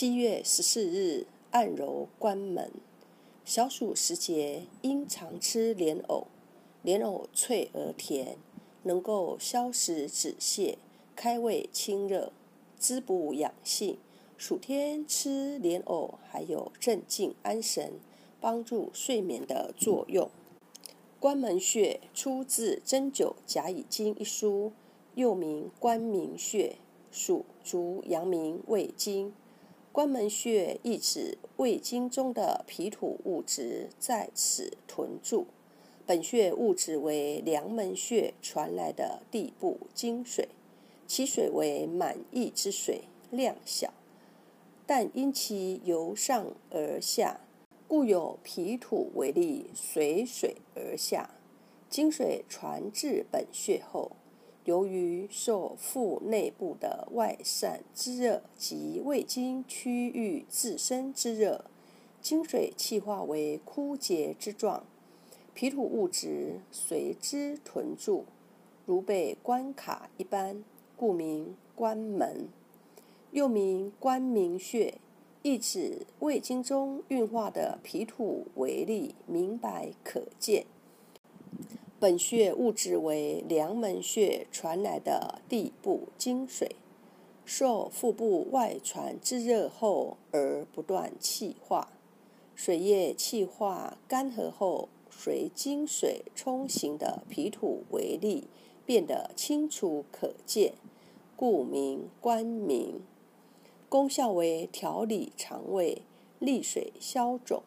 七月十四日，按揉关门。小暑时节，应常吃莲藕。莲藕脆而甜，能够消食止泻、开胃清热、滋补养性。暑天吃莲藕还有镇静安神、帮助睡眠的作用。关门穴出自《针灸甲乙经》一书，又名关明穴，属足阳明胃经。关门穴意指胃经中的脾土物质在此屯驻。本穴物质为梁门穴传来的地部精水，其水为满溢之水，量小，但因其由上而下，故有脾土为力，随水而下。精水传至本穴后。由于受腹内部的外散之热及胃经区域自身之热，精水气化为枯竭之状，脾土物质随之屯住，如被关卡一般，故名关门。又名关明穴，意指胃经中运化的脾土为力，明白可见。本穴物质为梁门穴传来的地部精水，受腹部外传之热后而不断气化，水液气化干涸后，随精水冲行的脾土为力，变得清楚可见，故名关明。功效为调理肠胃、利水消肿。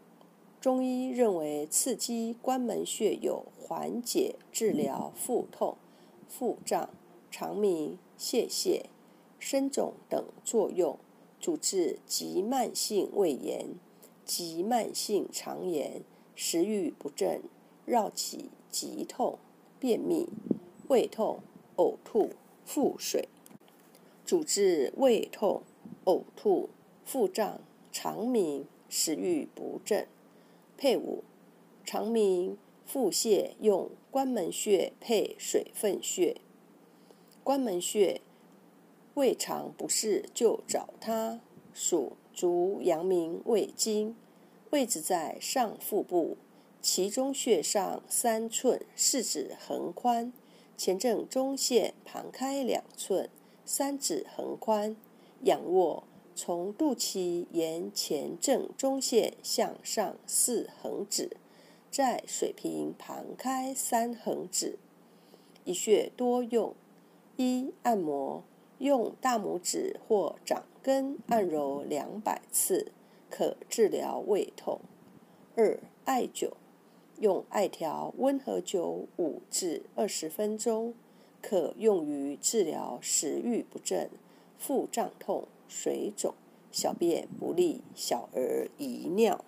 中医认为，刺激关门穴有缓解、治疗腹痛、腹胀、肠鸣、泄泻、身肿等作用，主治急慢性胃炎、急慢性肠炎、食欲不振、绕起急痛、便秘、胃痛、呕吐、腹水，主治胃痛、呕吐、腹胀、肠鸣、食欲不振。配伍：肠鸣、腹泻用关门穴配水分穴。关门穴胃肠不适就找它，属足阳明胃经，位置在上腹部，其中穴上三寸，四指横宽，前正中线旁开两寸，三指横宽，仰卧。从肚脐沿前正中线向上四横指，在水平旁开三横指。一穴多用：一、按摩，用大拇指或掌根按揉两百次，可治疗胃痛；二、艾灸，用艾条温和灸五至二十分钟，可用于治疗食欲不振、腹胀痛。水肿、小便不利、小儿遗尿。